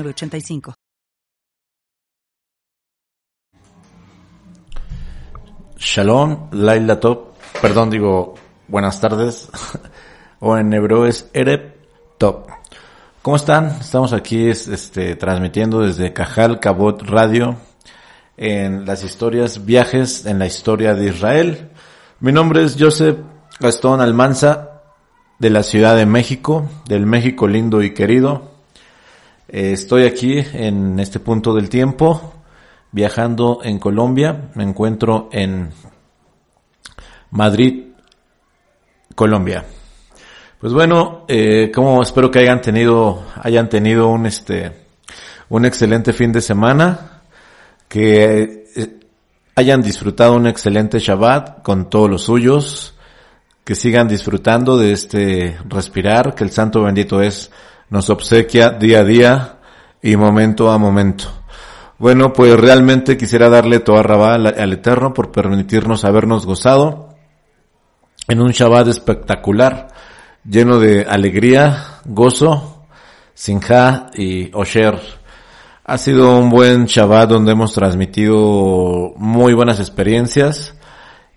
85 Shalom, Laila Top, perdón, digo buenas tardes, o en hebreo es Ereb Top. ¿Cómo están? Estamos aquí este, transmitiendo desde Cajal Cabot Radio en las historias, viajes en la historia de Israel. Mi nombre es Joseph Gastón Almanza de la Ciudad de México, del México lindo y querido. Eh, estoy aquí en este punto del tiempo, viajando en Colombia. Me encuentro en Madrid, Colombia. Pues bueno, eh, como espero que hayan tenido, hayan tenido un este, un excelente fin de semana, que eh, hayan disfrutado un excelente Shabbat con todos los suyos, que sigan disfrutando de este respirar, que el Santo bendito es nos obsequia día a día y momento a momento. Bueno, pues realmente quisiera darle toda rabá al, al Eterno por permitirnos habernos gozado en un Shabbat espectacular, lleno de alegría, gozo, sinja y osher. Ha sido un buen Shabbat donde hemos transmitido muy buenas experiencias.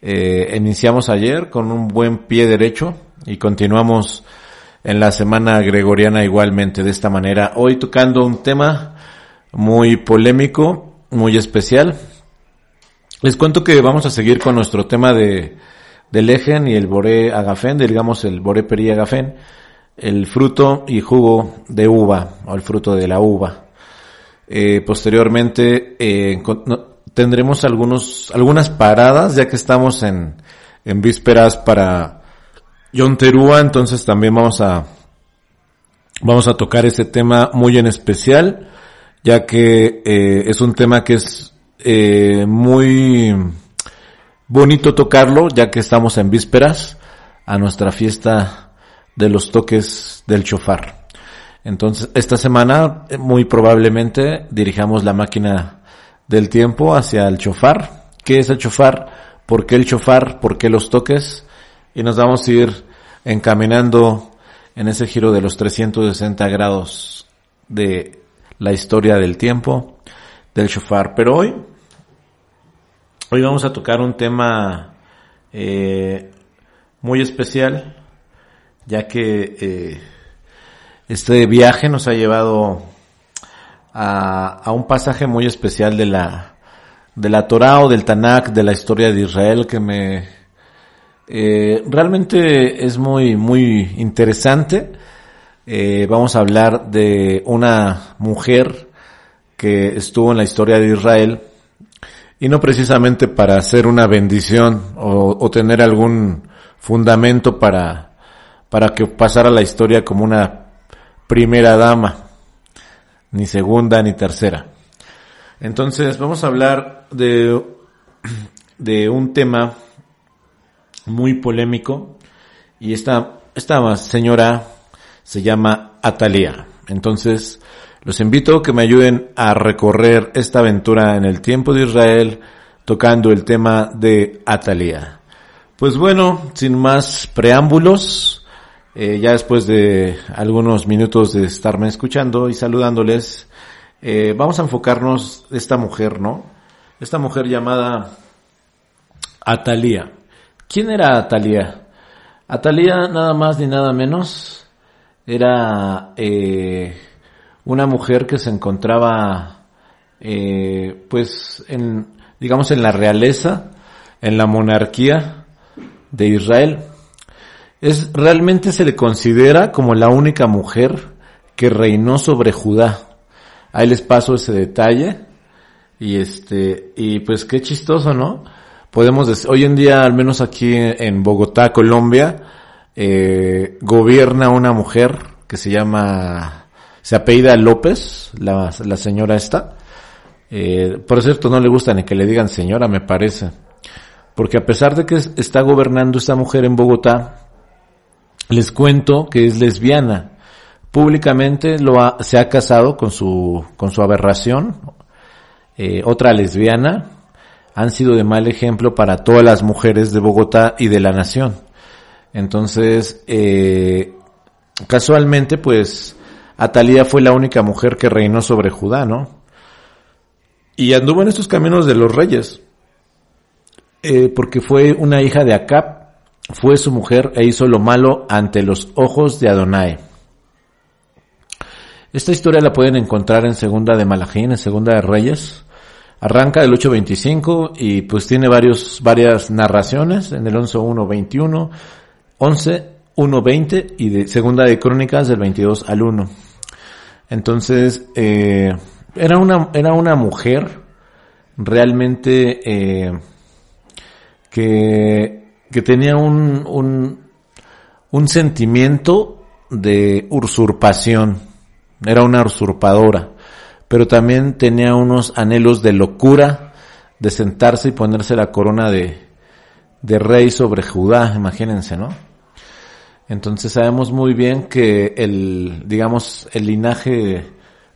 Eh, iniciamos ayer con un buen pie derecho y continuamos en la semana gregoriana igualmente de esta manera. Hoy tocando un tema muy polémico, muy especial. Les cuento que vamos a seguir con nuestro tema de del ejen y el boré agafén, digamos el boré peri agafén, el fruto y jugo de uva o el fruto de la uva. Eh, posteriormente eh, tendremos algunos algunas paradas ya que estamos en en vísperas para Yonterúa, entonces también vamos a, vamos a tocar ese tema muy en especial, ya que eh, es un tema que es eh, muy bonito tocarlo, ya que estamos en vísperas a nuestra fiesta de los toques del chofar. Entonces, esta semana eh, muy probablemente dirijamos la máquina del tiempo hacia el chofar. ¿Qué es el chofar? ¿Por qué el chofar? ¿Por qué los toques? Y nos vamos a ir encaminando en ese giro de los 360 grados de la historia del tiempo del shofar. Pero hoy, hoy vamos a tocar un tema eh, muy especial, ya que eh, este viaje nos ha llevado a, a, un pasaje muy especial de la de la Torah o del Tanakh, de la historia de Israel, que me eh, realmente es muy, muy interesante. Eh, vamos a hablar de una mujer que estuvo en la historia de Israel y no precisamente para hacer una bendición o, o tener algún fundamento para, para que pasara la historia como una primera dama, ni segunda ni tercera. Entonces vamos a hablar de, de un tema muy polémico y esta, esta señora se llama Atalia. Entonces, los invito que me ayuden a recorrer esta aventura en el tiempo de Israel tocando el tema de Atalia. Pues bueno, sin más preámbulos, eh, ya después de algunos minutos de estarme escuchando y saludándoles, eh, vamos a enfocarnos esta mujer, ¿no? Esta mujer llamada Atalia. ¿Quién era Atalia? Atalia nada más ni nada menos era eh, una mujer que se encontraba eh, pues en digamos en la realeza, en la monarquía de Israel. Es realmente se le considera como la única mujer que reinó sobre Judá. Ahí les paso ese detalle y este y pues qué chistoso, ¿no? Podemos decir, hoy en día, al menos aquí en Bogotá, Colombia, eh, gobierna una mujer que se llama se apellida López, la, la señora esta. Eh, por cierto, no le gusta ni que le digan señora, me parece. Porque a pesar de que está gobernando esta mujer en Bogotá, les cuento que es lesbiana. Públicamente lo ha, se ha casado con su, con su aberración, eh, otra lesbiana. Han sido de mal ejemplo para todas las mujeres de Bogotá y de la nación. Entonces, eh, casualmente, pues, Atalía fue la única mujer que reinó sobre Judá, ¿no? Y anduvo en estos caminos de los reyes. Eh, porque fue una hija de Acab, fue su mujer e hizo lo malo ante los ojos de Adonai. Esta historia la pueden encontrar en Segunda de Malajín, en Segunda de Reyes. Arranca del 8.25 y pues tiene varios, varias narraciones en el 11.1.21, 11.1.20 y de Segunda de Crónicas del 22 al 1. Entonces, eh, era una, era una mujer realmente, eh, que, que tenía un, un, un sentimiento de usurpación. Era una usurpadora. Pero también tenía unos anhelos de locura de sentarse y ponerse la corona de, de rey sobre Judá, imagínense, ¿no? Entonces sabemos muy bien que el, digamos, el linaje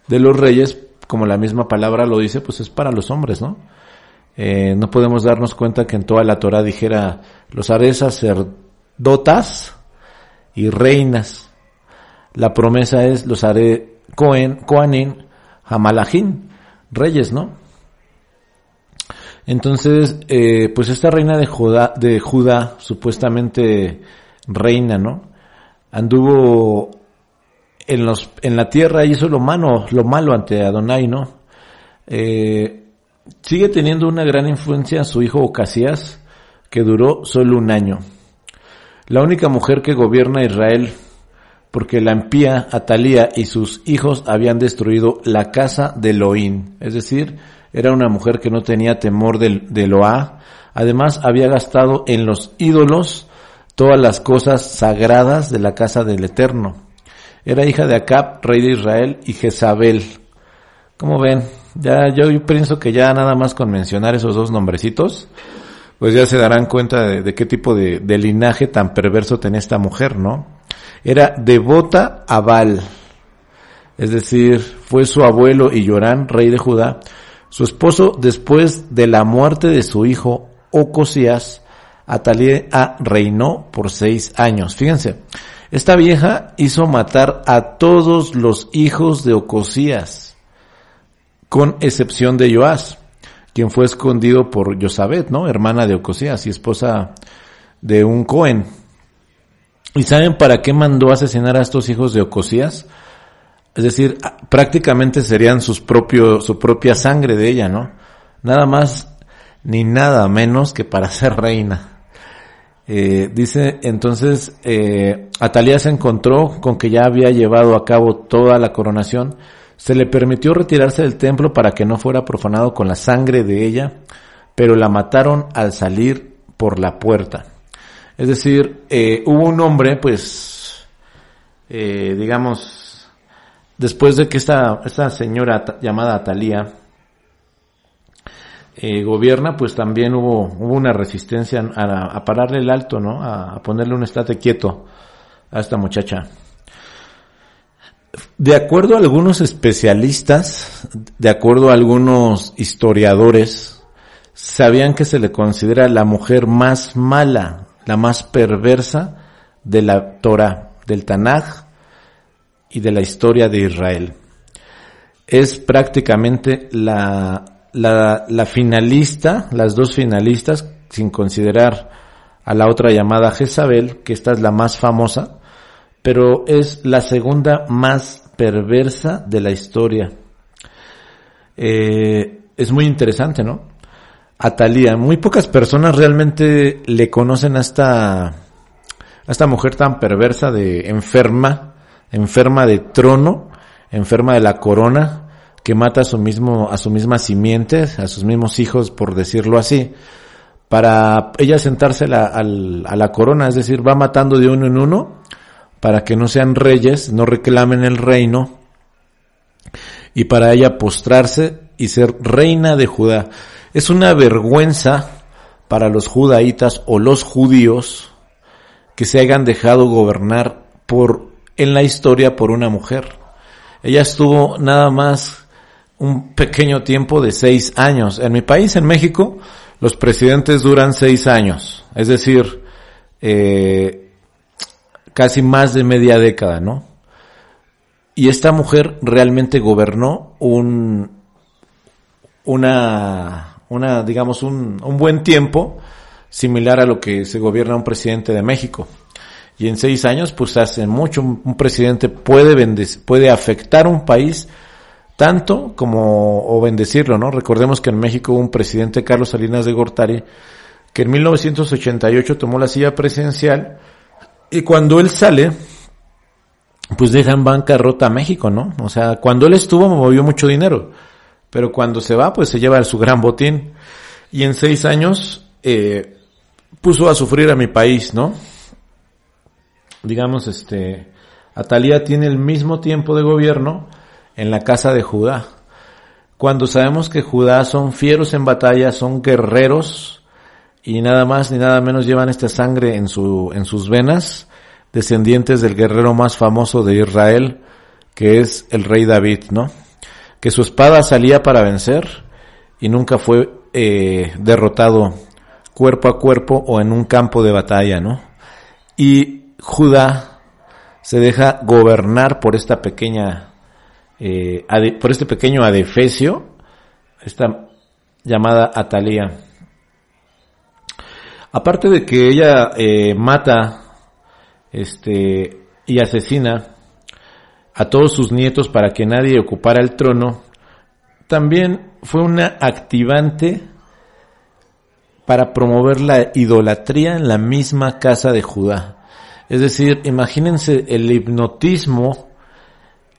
de los reyes, como la misma palabra lo dice, pues es para los hombres, ¿no? Eh, no podemos darnos cuenta que en toda la Torah dijera, los haré sacerdotas y reinas. La promesa es, los haré Cohen, Coanin, Hamalahim, reyes, ¿no? Entonces, eh, pues esta reina de Judá, de Judá, supuestamente reina, ¿no? Anduvo en los, en la tierra y hizo lo malo, lo malo ante Adonai, ¿no? Eh, Sigue teniendo una gran influencia su hijo Ocasías, que duró solo un año. La única mujer que gobierna Israel, porque la empía Atalía y sus hijos habían destruido la casa de Elohim, es decir, era una mujer que no tenía temor de, de además había gastado en los ídolos todas las cosas sagradas de la casa del Eterno. Era hija de Acab, rey de Israel, y Jezabel. Como ven, ya, yo pienso que ya nada más con mencionar esos dos nombrecitos, pues ya se darán cuenta de, qué tipo de, linaje tan perverso tenía esta mujer, ¿no? Era devota a Baal. Es decir, fue su abuelo y Yorán, rey de Judá, su esposo después de la muerte de su hijo Ocosías, Atalia reinó por seis años. Fíjense, esta vieja hizo matar a todos los hijos de Ocosías con excepción de Joás, quien fue escondido por Josabet, ¿no? Hermana de Ocosías y esposa de un Cohen. ¿Y saben para qué mandó asesinar a estos hijos de Ocosías? Es decir, prácticamente serían su propia sangre de ella, ¿no? Nada más ni nada menos que para ser reina. Eh, dice entonces, eh, Atalía se encontró con que ya había llevado a cabo toda la coronación se le permitió retirarse del templo para que no fuera profanado con la sangre de ella, pero la mataron al salir por la puerta. Es decir, eh, hubo un hombre, pues, eh, digamos, después de que esta, esta señora llamada Atalía eh, gobierna, pues también hubo, hubo una resistencia a, a pararle el alto, ¿no? A, a ponerle un estate quieto a esta muchacha. De acuerdo a algunos especialistas, de acuerdo a algunos historiadores, sabían que se le considera la mujer más mala, la más perversa de la Torah, del Tanaj y de la historia de Israel. Es prácticamente la, finalista, las dos finalistas, sin considerar a la otra llamada Jezabel, que esta es la más famosa, pero es la segunda más perversa de la historia. Eh, es muy interesante, ¿no? Atalía, muy pocas personas realmente le conocen a esta, a esta mujer tan perversa de enferma, enferma de trono, enferma de la corona, que mata a su mismo, a su misma simiente, a sus mismos hijos, por decirlo así, para ella sentarse a la corona, es decir, va matando de uno en uno, para que no sean reyes, no reclamen el reino y para ella postrarse y ser reina de Judá. Es una vergüenza para los judaítas o los judíos que se hayan dejado gobernar por, en la historia por una mujer. Ella estuvo nada más un pequeño tiempo de seis años. En mi país, en México, los presidentes duran seis años. Es decir, eh, casi más de media década, ¿no? Y esta mujer realmente gobernó un, una, una, digamos, un, un buen tiempo similar a lo que se gobierna un presidente de México. Y en seis años, pues hace mucho, un, presidente puede puede afectar un país tanto como, o bendecirlo, ¿no? Recordemos que en México hubo un presidente, Carlos Salinas de Gortari, que en 1988 tomó la silla presidencial y cuando él sale, pues deja en bancarrota a México, ¿no? O sea, cuando él estuvo movió mucho dinero pero cuando se va, pues se lleva su gran botín. Y en seis años eh, puso a sufrir a mi país, ¿no? Digamos, este, Atalía tiene el mismo tiempo de gobierno en la casa de Judá. Cuando sabemos que Judá son fieros en batalla, son guerreros y nada más ni nada menos llevan esta sangre en su, en sus venas, descendientes del guerrero más famoso de Israel, que es el rey David, ¿no? Que su espada salía para vencer y nunca fue eh, derrotado cuerpo a cuerpo o en un campo de batalla, ¿no? Y Judá se deja gobernar por esta pequeña, eh, por este pequeño adefesio, esta llamada Atalía. Aparte de que ella eh, mata, este, y asesina a todos sus nietos para que nadie ocupara el trono, también fue una activante para promover la idolatría en la misma casa de Judá. Es decir, imagínense el hipnotismo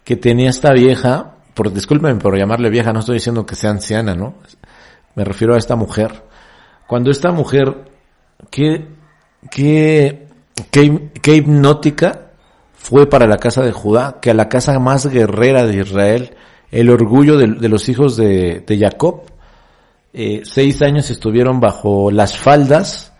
que tenía esta vieja, por discúlpenme por llamarle vieja, no estoy diciendo que sea anciana, ¿no? Me refiero a esta mujer. Cuando esta mujer, qué, qué, qué, qué hipnótica fue para la casa de Judá, que a la casa más guerrera de Israel, el orgullo de, los hijos de, Jacob. Eh, seis años estuvieron bajo las faldas,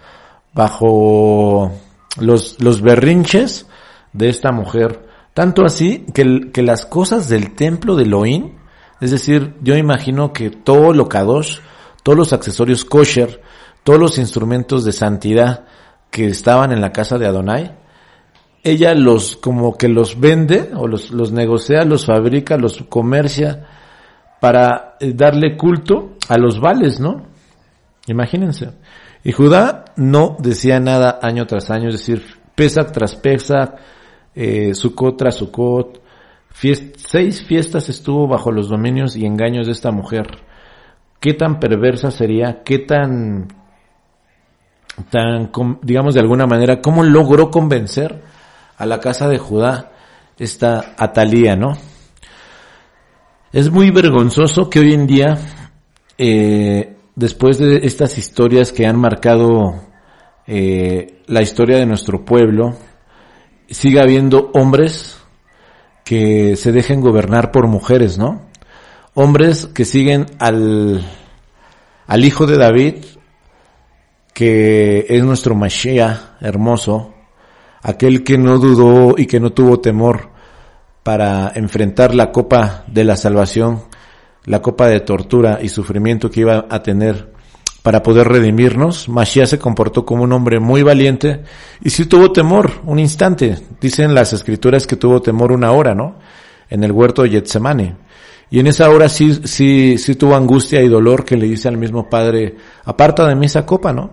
bajo los, berrinches de esta mujer. Tanto así que, que las cosas del templo de Elohim, es decir, yo imagino que todo lo kadosh, todos los accesorios kosher, todos los instrumentos de santidad que estaban en la casa de Adonai, ella los como que los vende o los, los negocia, los fabrica, los comercia para eh, darle culto a los vales, ¿no? Imagínense. Y Judá no decía nada año tras año, es decir, pesa tras pesa, eh, tras Sucot, seis fiestas estuvo bajo los dominios y engaños de esta mujer. ¿Qué tan perversa sería? ¿Qué tan, tan, digamos de alguna manera, cómo logró convencer a la casa de Judá esta Atalía, ¿no? Es muy vergonzoso que hoy en día, eh, después de estas historias que han marcado eh, la historia de nuestro pueblo, siga habiendo hombres que se dejen gobernar por mujeres, ¿no? Hombres que siguen al, al hijo de David, que es nuestro Mashiach hermoso, aquel que no dudó y que no tuvo temor para enfrentar la copa de la salvación, la copa de tortura y sufrimiento que iba a tener para poder redimirnos, Mashiach se comportó como un hombre muy valiente y sí tuvo temor un instante. Dicen las escrituras que tuvo temor una hora, ¿no? En el huerto de Getsemane. Y en esa hora sí, sí, sí tuvo angustia y dolor que le dice al mismo Padre, aparta de mí esa copa, ¿no?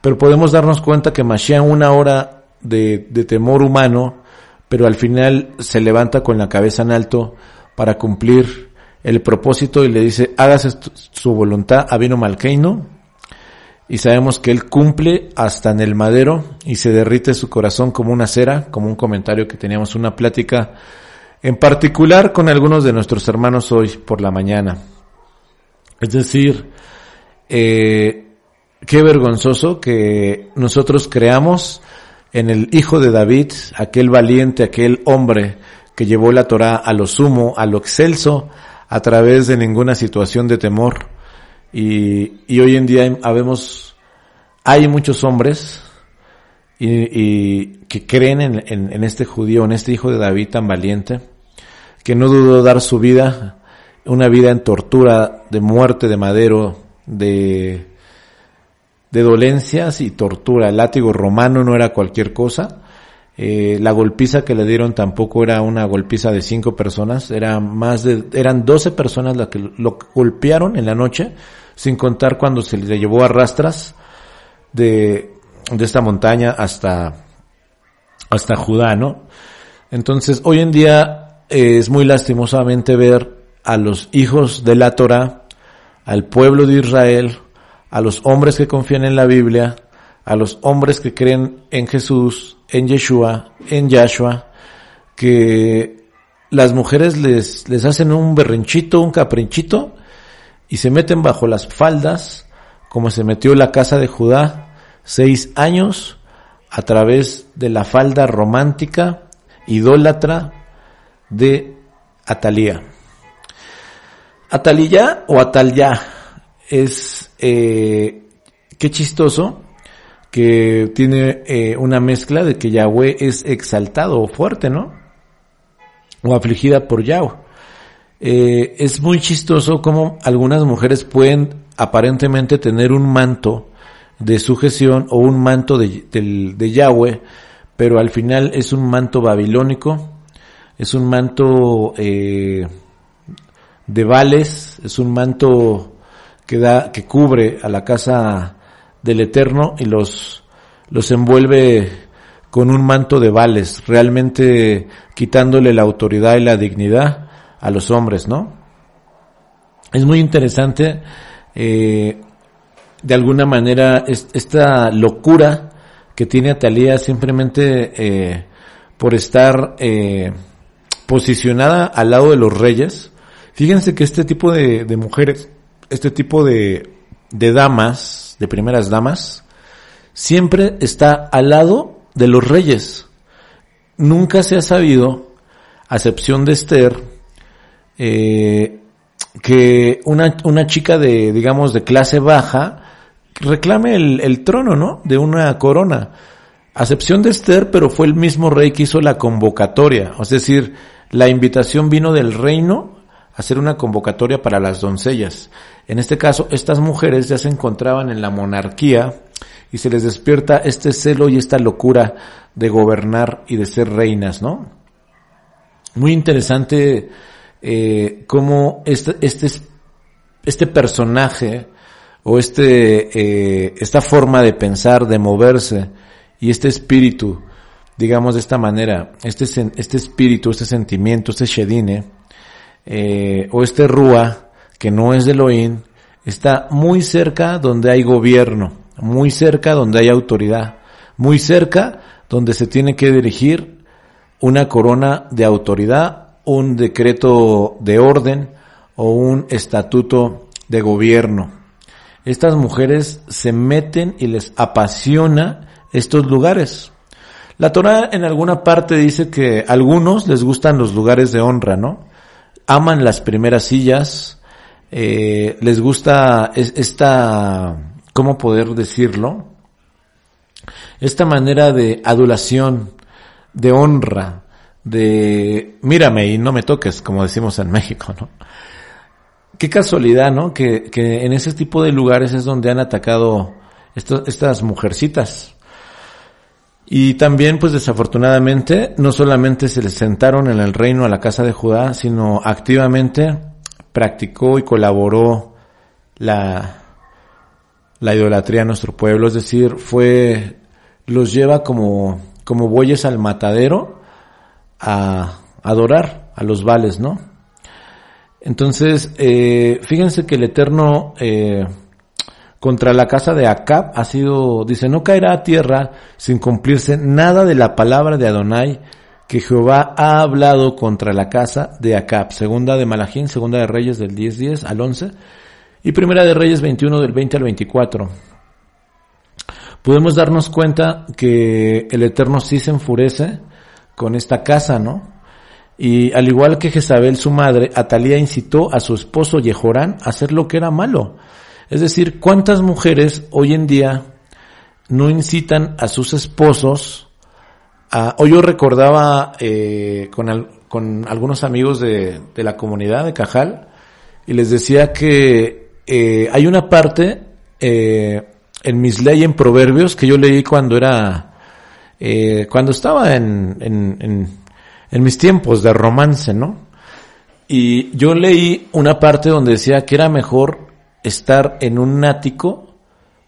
Pero podemos darnos cuenta que Mashiach una hora de, de temor humano, pero al final se levanta con la cabeza en alto para cumplir el propósito y le dice, hágase su voluntad a Vino Malkeino. Y sabemos que él cumple hasta en el madero y se derrite su corazón como una cera, como un comentario que teníamos una plática en particular con algunos de nuestros hermanos hoy por la mañana. Es decir, eh, qué vergonzoso que nosotros creamos en el hijo de David, aquel valiente, aquel hombre que llevó la Torah a lo sumo, a lo excelso, a través de ninguna situación de temor. Y, hoy en día habemos, hay muchos hombres y, que creen en, en, en, este judío, en este hijo de David tan valiente, que no dudó dar su vida, una vida en tortura, de muerte, de madero, de, de dolencias y tortura. El látigo romano no era cualquier cosa. Eh, la golpiza que le dieron tampoco era una golpiza de cinco personas, era más de, eran doce personas las que lo golpearon en la noche, sin contar cuando se le llevó a rastras de, de esta montaña hasta, hasta Judá, ¿no? Entonces, hoy en día eh, es muy lastimosamente ver a los hijos de la Torah, al pueblo de Israel, a los hombres que confían en la Biblia, a los hombres que creen en Jesús, en Yeshua, en Yahshua, que las mujeres les, les hacen un berrinchito, un caprinchito, y se meten bajo las faldas, como se metió la casa de Judá, seis años, a través de la falda romántica, idólatra, de Atalía. Atalía o Atalya es, eh, qué chistoso, que tiene eh, una mezcla de que Yahweh es exaltado o fuerte, ¿no? O afligida por Yahweh. Eh, es muy chistoso como algunas mujeres pueden aparentemente tener un manto de sujeción o un manto de, Yahweh, pero al final es un manto babilónico, es un manto eh, de vales, es un manto que da, que cubre a la casa del Eterno y los, los envuelve con un manto de vales, realmente quitándole la autoridad y la dignidad a los hombres, ¿no? Es muy interesante, eh, de alguna manera, esta locura que tiene Atalía simplemente eh, por estar eh, posicionada al lado de los reyes. Fíjense que este tipo de, de mujeres, este tipo de, de damas, de primeras damas, siempre está al lado de los reyes. Nunca se ha sabido, a excepción de Esther, eh, que una, una chica de, digamos, de clase baja reclame el, el trono, ¿no? De una corona. A excepción de Esther, pero fue el mismo rey que hizo la convocatoria. Es decir, la invitación vino del reino hacer una convocatoria para las doncellas. En este caso, estas mujeres ya se encontraban en la monarquía y se les despierta este celo y esta locura de gobernar y de ser reinas, ¿no? Muy interesante eh, cómo este, este, este personaje o este, eh, esta forma de pensar, de moverse y este espíritu, digamos de esta manera, este, este espíritu, este sentimiento, este shedine, eh, o este Rúa, que no es de Elohim, está muy cerca donde hay gobierno, muy cerca donde hay autoridad, muy cerca donde se tiene que dirigir una corona de autoridad, un decreto de orden o un estatuto de gobierno. Estas mujeres se meten y les apasiona estos lugares. La Torah en alguna parte dice que a algunos les gustan los lugares de honra, ¿no? Aman las primeras sillas, eh, les gusta esta, ¿cómo poder decirlo? Esta manera de adulación, de honra, de mírame y no me toques, como decimos en México, ¿no? Qué casualidad, ¿no? Que, que en ese tipo de lugares es donde han atacado estas mujercitas. Y también, pues desafortunadamente, no solamente se les sentaron en el reino a la casa de Judá, sino activamente practicó y colaboró la, la idolatría a nuestro pueblo. Es decir, fue, los lleva como, como bueyes al matadero a adorar a los vales, ¿no? Entonces, eh, fíjense que el Eterno, eh, contra la casa de Acab ha sido, dice, no caerá a tierra sin cumplirse nada de la palabra de Adonai que Jehová ha hablado contra la casa de Acab. Segunda de Malajín, segunda de Reyes del 10, al 11 y primera de Reyes 21 del 20 al 24. Podemos darnos cuenta que el Eterno sí se enfurece con esta casa, ¿no? Y al igual que Jezabel, su madre, Atalía incitó a su esposo Yehorán a hacer lo que era malo. Es decir, ¿cuántas mujeres hoy en día no incitan a sus esposos a, o yo recordaba eh, con, con algunos amigos de, de, la comunidad de Cajal y les decía que eh, hay una parte eh, en mis leyes en Proverbios que yo leí cuando era, eh, cuando estaba en, en, en, en mis tiempos de romance, ¿no? Y yo leí una parte donde decía que era mejor estar en un ático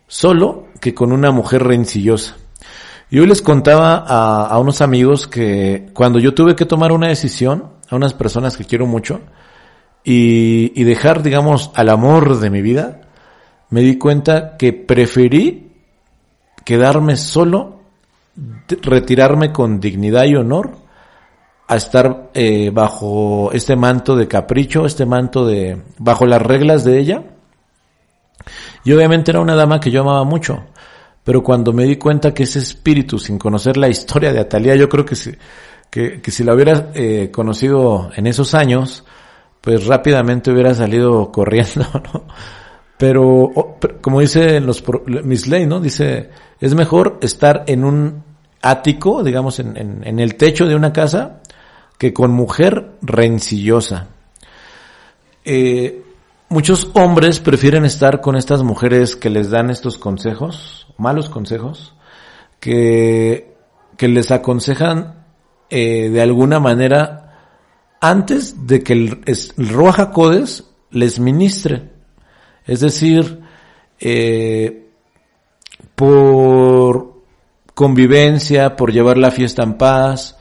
solo que con una mujer rencillosa. Yo les contaba a, unos amigos que cuando yo tuve que tomar una decisión, a unas personas que quiero mucho, y, y dejar, digamos, al amor de mi vida, me di cuenta que preferí quedarme solo, retirarme con dignidad y honor, a estar eh, bajo este manto de capricho, este manto de, bajo las reglas de ella. Y obviamente era una dama que yo amaba mucho, pero cuando me di cuenta que ese espíritu, sin conocer la historia de Atalia, yo creo que si, que, si la hubiera eh, conocido en esos años, pues rápidamente hubiera salido corriendo, ¿no? Pero, como dice los, Miss Ley, ¿no? Dice, es mejor estar en un ático, digamos, en, en, en el techo de una casa, que con mujer rencillosa. Eh, muchos hombres prefieren estar con estas mujeres que les dan estos consejos, malos consejos, que, que les aconsejan eh, de alguna manera antes de que el, el Roja Codes les ministre. Es decir, eh, por convivencia, por llevar la fiesta en paz,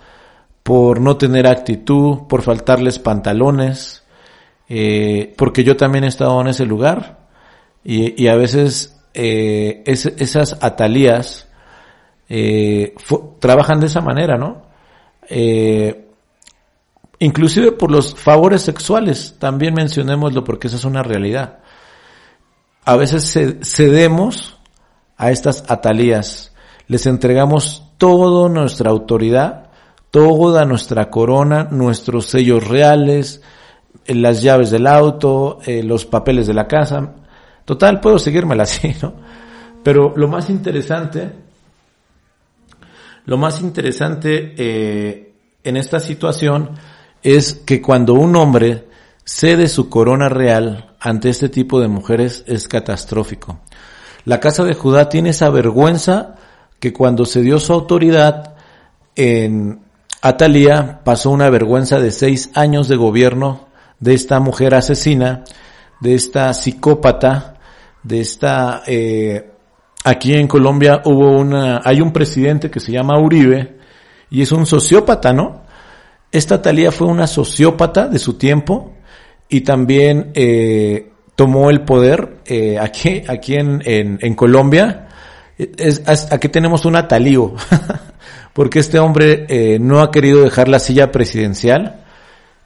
por no tener actitud, por faltarles pantalones, eh, porque yo también he estado en ese lugar y, a veces eh, es, esas atalías eh, trabajan de esa manera, ¿no? Inclusive por los favores sexuales, también mencionémoslo porque esa es una realidad. A veces cedemos a estas atalías, les entregamos toda nuestra autoridad, toda nuestra corona, nuestros sellos reales, las llaves del auto, eh, los papeles de la casa. Total, puedo seguírmela así, ¿no? Pero lo más interesante, lo más interesante eh, en esta situación es que cuando un hombre cede su corona real ante este tipo de mujeres es catastrófico. La casa de Judá tiene esa vergüenza que cuando se dio su autoridad en Atalía pasó una vergüenza de seis años de gobierno de esta mujer asesina, de esta psicópata, de esta eh, aquí en Colombia hubo una hay un presidente que se llama Uribe y es un sociópata, ¿no? Esta Talía fue una sociópata de su tiempo y también eh, tomó el poder eh, aquí, aquí en, en, en Colombia. Es, aquí tenemos un atalío, porque este hombre eh, no ha querido dejar la silla presidencial,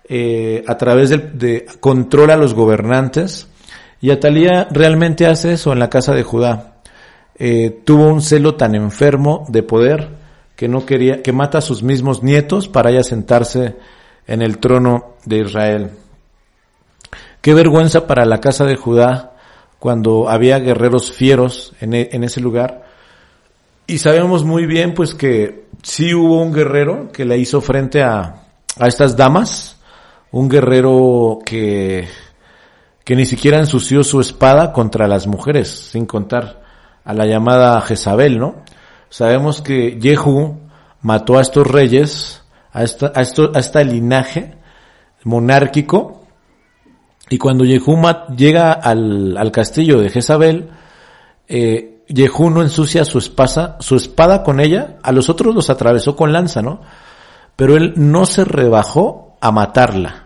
eh, a través de, de, controla a los gobernantes, y Atalía realmente hace eso en la casa de Judá. Eh, tuvo un celo tan enfermo de poder que no quería, que mata a sus mismos nietos para ella sentarse en el trono de Israel. Qué vergüenza para la casa de Judá cuando había guerreros fieros en, e, en ese lugar. Y sabemos muy bien pues que sí hubo un guerrero que le hizo frente a, a estas damas, un guerrero que, que ni siquiera ensució su espada contra las mujeres, sin contar a la llamada Jezabel, ¿no? Sabemos que Jehu mató a estos reyes, a esta, a esto, a esta linaje monárquico, y cuando Yehuma llega al, al castillo de Jezabel, eh, Yehú no ensucia su espada, su espada con ella, a los otros los atravesó con lanza, ¿no? Pero él no se rebajó a matarla.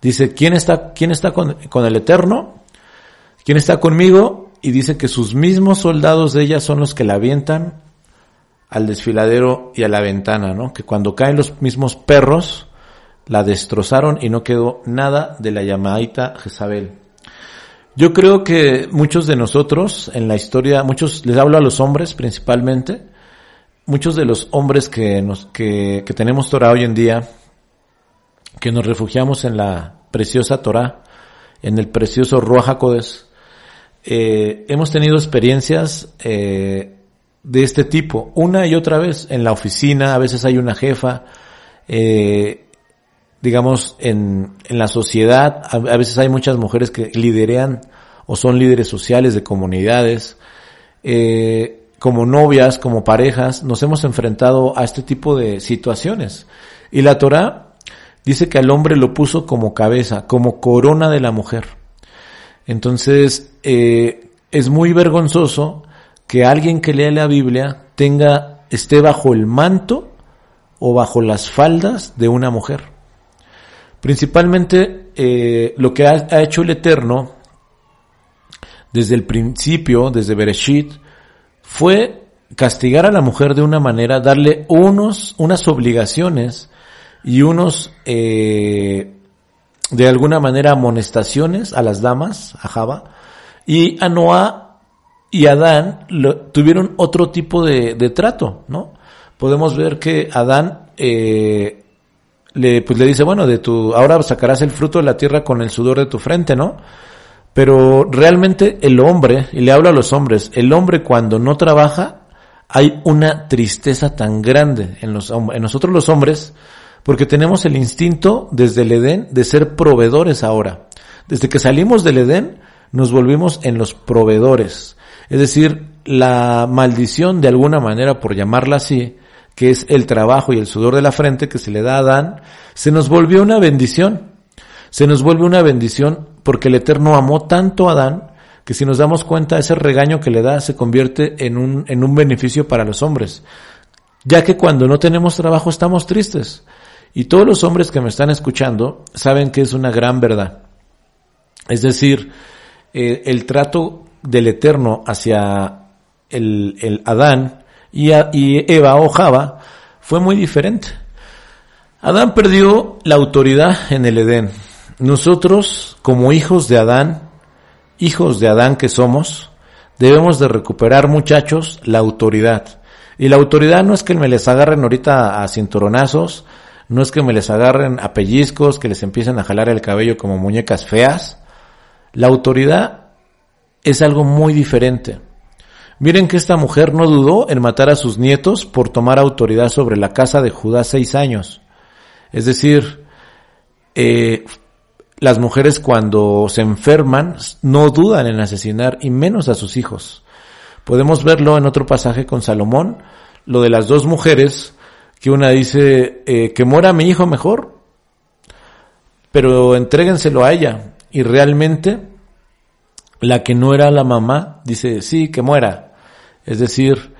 Dice, ¿quién está, quién está con, el Eterno? ¿Quién está conmigo? Y dice que sus mismos soldados de ella son los que la avientan al desfiladero y a la ventana, ¿no? Que cuando caen los mismos perros, la destrozaron y no quedó nada de la llamadita Jezabel. Yo creo que muchos de nosotros en la historia, muchos, les hablo a los hombres principalmente, muchos de los hombres que nos, que, que tenemos Torah hoy en día, que nos refugiamos en la preciosa Torah, en el precioso Ruach HaKodesh, eh, hemos tenido experiencias eh, de este tipo, una y otra vez, en la oficina, a veces hay una jefa, eh, digamos, en, en la sociedad, a, a, veces hay muchas mujeres que liderean o son líderes sociales de comunidades, eh, como novias, como parejas, nos hemos enfrentado a este tipo de situaciones. Y la Torah dice que al hombre lo puso como cabeza, como corona de la mujer. Entonces, eh, es muy vergonzoso que alguien que lea la Biblia tenga, esté bajo el manto o bajo las faldas de una mujer. Principalmente, eh, lo que ha, ha, hecho el Eterno desde el principio, desde Bereshit, fue castigar a la mujer de una manera, darle unos, unas obligaciones y unos, eh, de alguna manera, amonestaciones a las damas, a Java, y a Noah y Adán tuvieron otro tipo de, de, trato, ¿no? Podemos ver que Adán eh, le, pues le dice, bueno, de tu, ahora sacarás el fruto de la tierra con el sudor de tu frente, ¿no? Pero realmente el hombre, y le hablo a los hombres, el hombre cuando no trabaja, hay una tristeza tan grande en, los, en nosotros los hombres, porque tenemos el instinto desde el Edén de ser proveedores ahora. Desde que salimos del Edén, nos volvimos en los proveedores. Es decir, la maldición de alguna manera, por llamarla así, que es el trabajo y el sudor de la frente que se le da a Adán, se nos volvió una bendición. Se nos vuelve una bendición porque el Eterno amó tanto a Adán que si nos damos cuenta ese regaño que le da se convierte en un, en un beneficio para los hombres. Ya que cuando no tenemos trabajo estamos tristes. Y todos los hombres que me están escuchando saben que es una gran verdad. Es decir, eh, el trato del Eterno hacia el, el Adán y, y Eva o Java fue muy diferente. Adán perdió la autoridad en el Edén. Nosotros, como hijos de Adán, hijos de Adán que somos, debemos de recuperar, muchachos, la autoridad. Y la autoridad no es que me les agarren ahorita a cinturonazos, no es que me les agarren a pellizcos, que les empiecen a jalar el cabello como muñecas feas. La autoridad es algo muy diferente. Miren que esta mujer no dudó en matar a sus nietos por tomar autoridad sobre la casa de Judá seis años. Es decir, eh, las mujeres cuando se enferman no dudan en asesinar y menos a sus hijos. Podemos verlo en otro pasaje con Salomón, lo de las dos mujeres, que una dice, eh, que muera mi hijo mejor, pero entréguenselo a ella. Y realmente, la que no era la mamá, dice, sí, que muera. Es decir,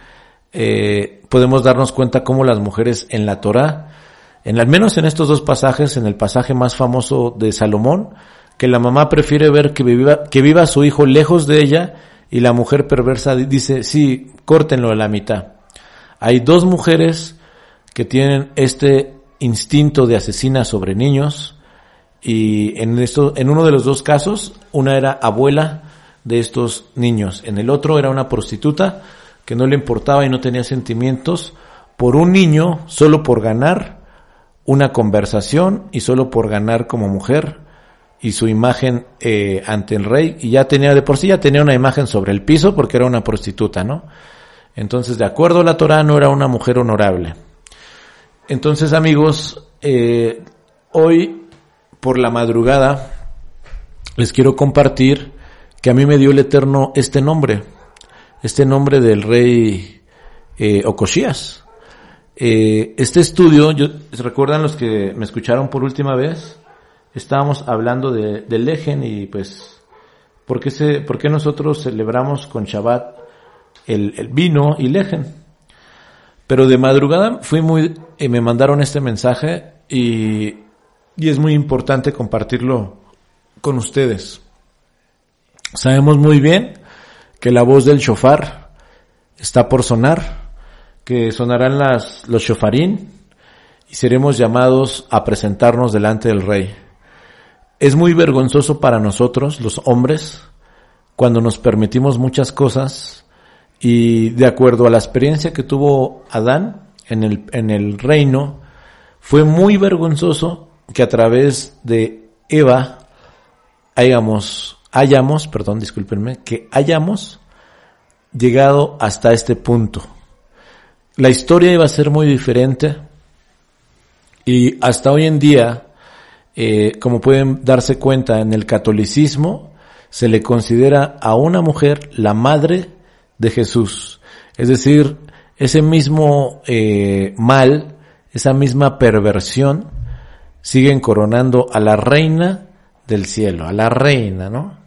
eh, podemos darnos cuenta cómo las mujeres en la Torah en al menos en estos dos pasajes, en el pasaje más famoso de Salomón, que la mamá prefiere ver que viva, que viva su hijo lejos de ella y la mujer perversa dice, sí, córtenlo a la mitad. Hay dos mujeres que tienen este instinto de asesina sobre niños y en esto, en uno de los dos casos, una era abuela de estos niños, en el otro era una prostituta que no le importaba y no tenía sentimientos por un niño solo por ganar una conversación y solo por ganar como mujer y su imagen eh, ante el rey y ya tenía de por sí ya tenía una imagen sobre el piso porque era una prostituta, ¿no? Entonces, de acuerdo a la Torah, no era una mujer honorable. Entonces, amigos, eh, hoy por la madrugada les quiero compartir que a mí me dio el Eterno este nombre, este nombre del rey eh, Ocoshías. Eh, este estudio, yo, ¿recuerdan los que me escucharon por última vez? Estábamos hablando de, de Lejen y pues, ¿por qué, se, ¿por qué nosotros celebramos con Shabbat el, el vino y Lejen? Pero de madrugada fui muy, y me mandaron este mensaje y, y es muy importante compartirlo con ustedes. Sabemos muy bien que la voz del shofar está por sonar que sonarán las, los shofarín y seremos llamados a presentarnos delante del rey. Es muy vergonzoso para nosotros, los hombres, cuando nos permitimos muchas cosas y de acuerdo a la experiencia que tuvo Adán en el, en el reino, fue muy vergonzoso que a través de Eva hayamos, hayamos, perdón, discúlpenme, que hayamos llegado hasta este punto. La historia iba a ser muy diferente y hasta hoy en día, eh, como pueden darse cuenta en el catolicismo, se le considera a una mujer la madre de Jesús. Es decir, ese mismo eh, mal, esa misma perversión, siguen coronando a la reina del cielo, a la reina, ¿no?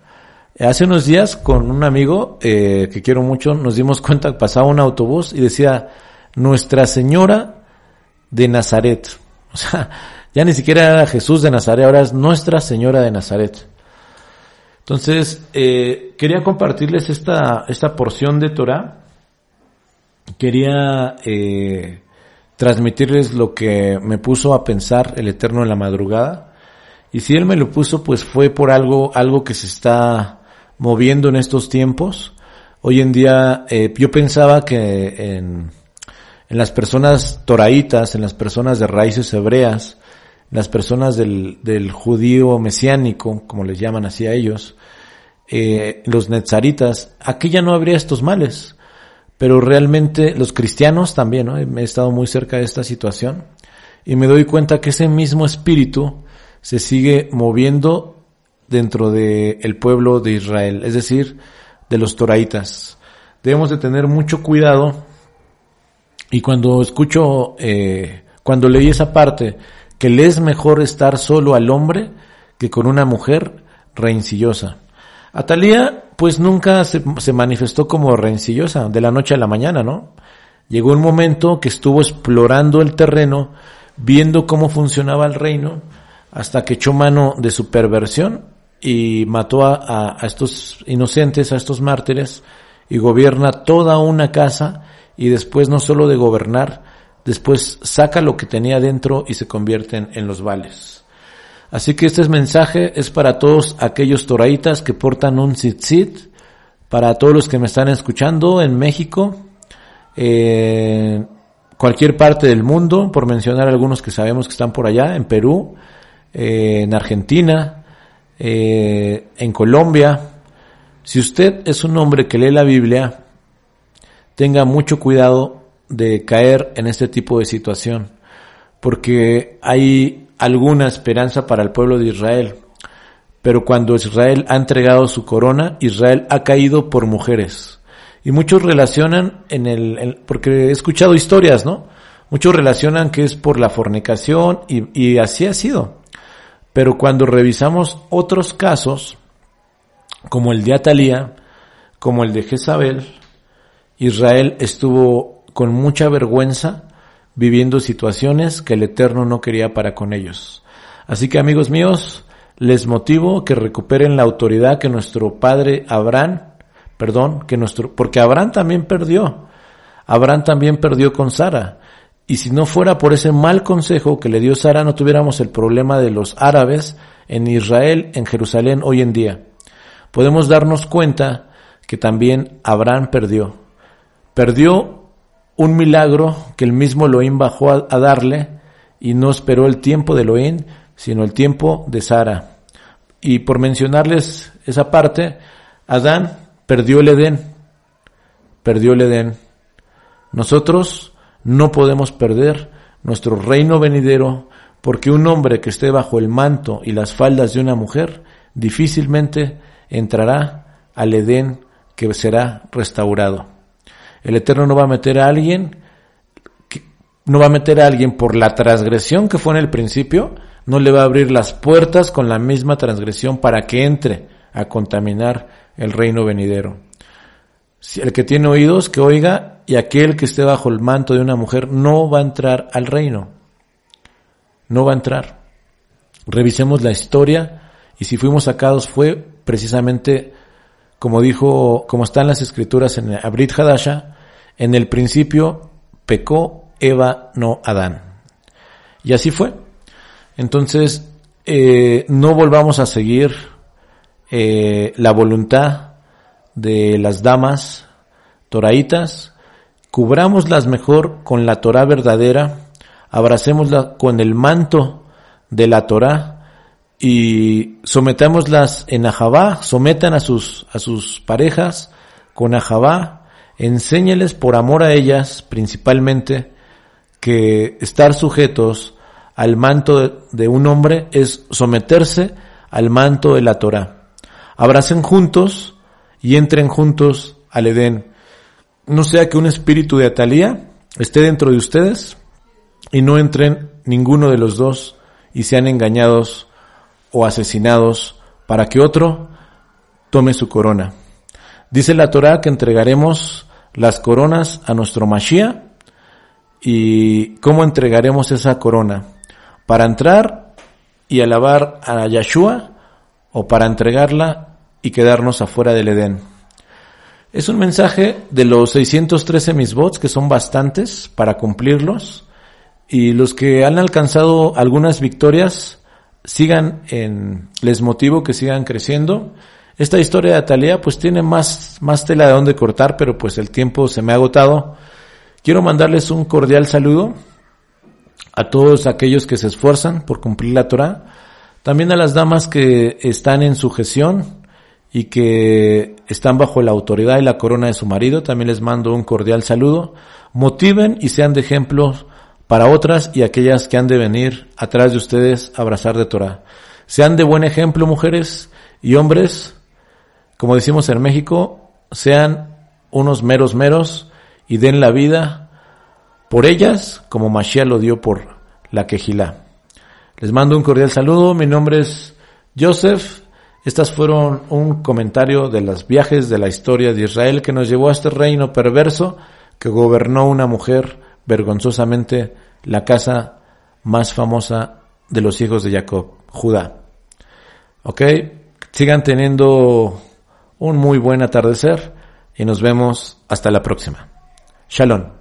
Hace unos días con un amigo eh, que quiero mucho nos dimos cuenta que pasaba un autobús y decía Nuestra Señora de Nazaret. O sea, ya ni siquiera era Jesús de Nazaret, ahora es Nuestra Señora de Nazaret. Entonces, eh, quería compartirles esta, esta porción de Torah. Quería eh, transmitirles lo que me puso a pensar el Eterno en la madrugada. Y si Él me lo puso, pues fue por algo, algo que se está moviendo en estos tiempos. Hoy en día, eh, yo pensaba que en, en las personas toraitas, en las personas de raíces hebreas, las personas del, del judío mesiánico, como les llaman así a ellos, eh, los netzaritas, aquí ya no habría estos males. Pero realmente los cristianos también, ¿no? He estado muy cerca de esta situación y me doy cuenta que ese mismo espíritu se sigue moviendo dentro del el pueblo de Israel, es decir, de los toraitas. Debemos de tener mucho cuidado y cuando escucho, eh, cuando leí esa parte, que le es mejor estar solo al hombre que con una mujer rencillosa. Atalía, pues nunca se, se, manifestó como rencillosa de la noche a la mañana, ¿no? Llegó un momento que estuvo explorando el terreno, viendo cómo funcionaba el reino, hasta que echó mano de su perversión y mató a, a estos inocentes, a estos mártires, y gobierna toda una casa, y después no solo de gobernar, después saca lo que tenía dentro y se convierten en los vales. Así que este mensaje es para todos aquellos toraitas que portan un tzitzit, para todos los que me están escuchando en México, eh, cualquier parte del mundo, por mencionar algunos que sabemos que están por allá, en Perú, eh, en Argentina, eh, en Colombia. Si usted es un hombre que lee la Biblia, tenga mucho cuidado de caer en este tipo de situación, porque hay alguna esperanza para el pueblo de Israel. Pero cuando Israel ha entregado su corona, Israel ha caído por mujeres. Y muchos relacionan en el, porque he escuchado historias, ¿no? Muchos relacionan que es por la fornicación y, y así ha sido. Pero cuando revisamos otros casos, como el de Atalía, como el de Jezabel, Israel estuvo con mucha vergüenza viviendo situaciones que el Eterno no quería para con ellos. Así que amigos míos, les motivo que recuperen la autoridad que nuestro padre Abraham, perdón, que nuestro, porque Abraham también perdió. Abraham también perdió con Sara. Y si no fuera por ese mal consejo que le dio Sara, no tuviéramos el problema de los árabes en Israel, en Jerusalén hoy en día. Podemos darnos cuenta que también Abraham perdió. Perdió un milagro que el mismo Elohim bajó a, darle y no esperó el tiempo de Elohim, sino el tiempo de Sara. Y por mencionarles esa parte, Adán perdió el Edén, perdió el Edén. Nosotros no podemos perder nuestro reino venidero porque un hombre que esté bajo el manto y las faldas de una mujer difícilmente entrará al Edén que será restaurado. El Eterno no va a meter a alguien, no va a meter a alguien por la transgresión que fue en el principio, no le va a abrir las puertas con la misma transgresión para que entre a contaminar el reino venidero. El que tiene oídos, que oiga, y aquel que esté bajo el manto de una mujer no va a entrar al reino. No va a entrar. Revisemos la historia y si fuimos sacados fue precisamente como dijo, como están las escrituras en Abrit Hadasha, en el principio pecó Eva, no Adán. Y así fue. Entonces, eh, no volvamos a seguir eh, la voluntad de las damas toraitas, cubrámoslas mejor con la Torah verdadera, abracémosla con el manto de la Torah y sometámoslas en Ahabá, sometan a sus, a sus parejas con Ahabá, enséñeles por amor a ellas principalmente que estar sujetos al manto de, un hombre es someterse al manto de la Torah. Abracen juntos y entren juntos al Edén. No sea que un espíritu de Atalía esté dentro de ustedes y no entren ninguno de los dos y sean engañados o asesinados para que otro tome su corona. Dice la Torah que entregaremos las coronas a nuestro Mashiach y cómo entregaremos esa corona. Para entrar y alabar a Yahshua o para entregarla y quedarnos afuera del Edén. Es un mensaje de los 613 misbots, que son bastantes para cumplirlos, y los que han alcanzado algunas victorias, sigan en, les motivo que sigan creciendo. Esta historia de Atalia pues tiene más, más tela de donde cortar, pero pues el tiempo se me ha agotado. Quiero mandarles un cordial saludo a todos aquellos que se esfuerzan por cumplir la Torah, también a las damas que están en sujeción y que están bajo la autoridad y la corona de su marido, también les mando un cordial saludo. Motiven y sean de ejemplo para otras y aquellas que han de venir atrás de ustedes a abrazar de Torah. Sean de buen ejemplo mujeres y hombres, como decimos en México, sean unos meros meros y den la vida por ellas como Mashiach lo dio por la quejilá. Les mando un cordial saludo, mi nombre es Joseph. Estas fueron un comentario de los viajes de la historia de Israel que nos llevó a este reino perverso que gobernó una mujer vergonzosamente la casa más famosa de los hijos de Jacob, Judá. Ok, sigan teniendo un muy buen atardecer y nos vemos hasta la próxima. Shalom.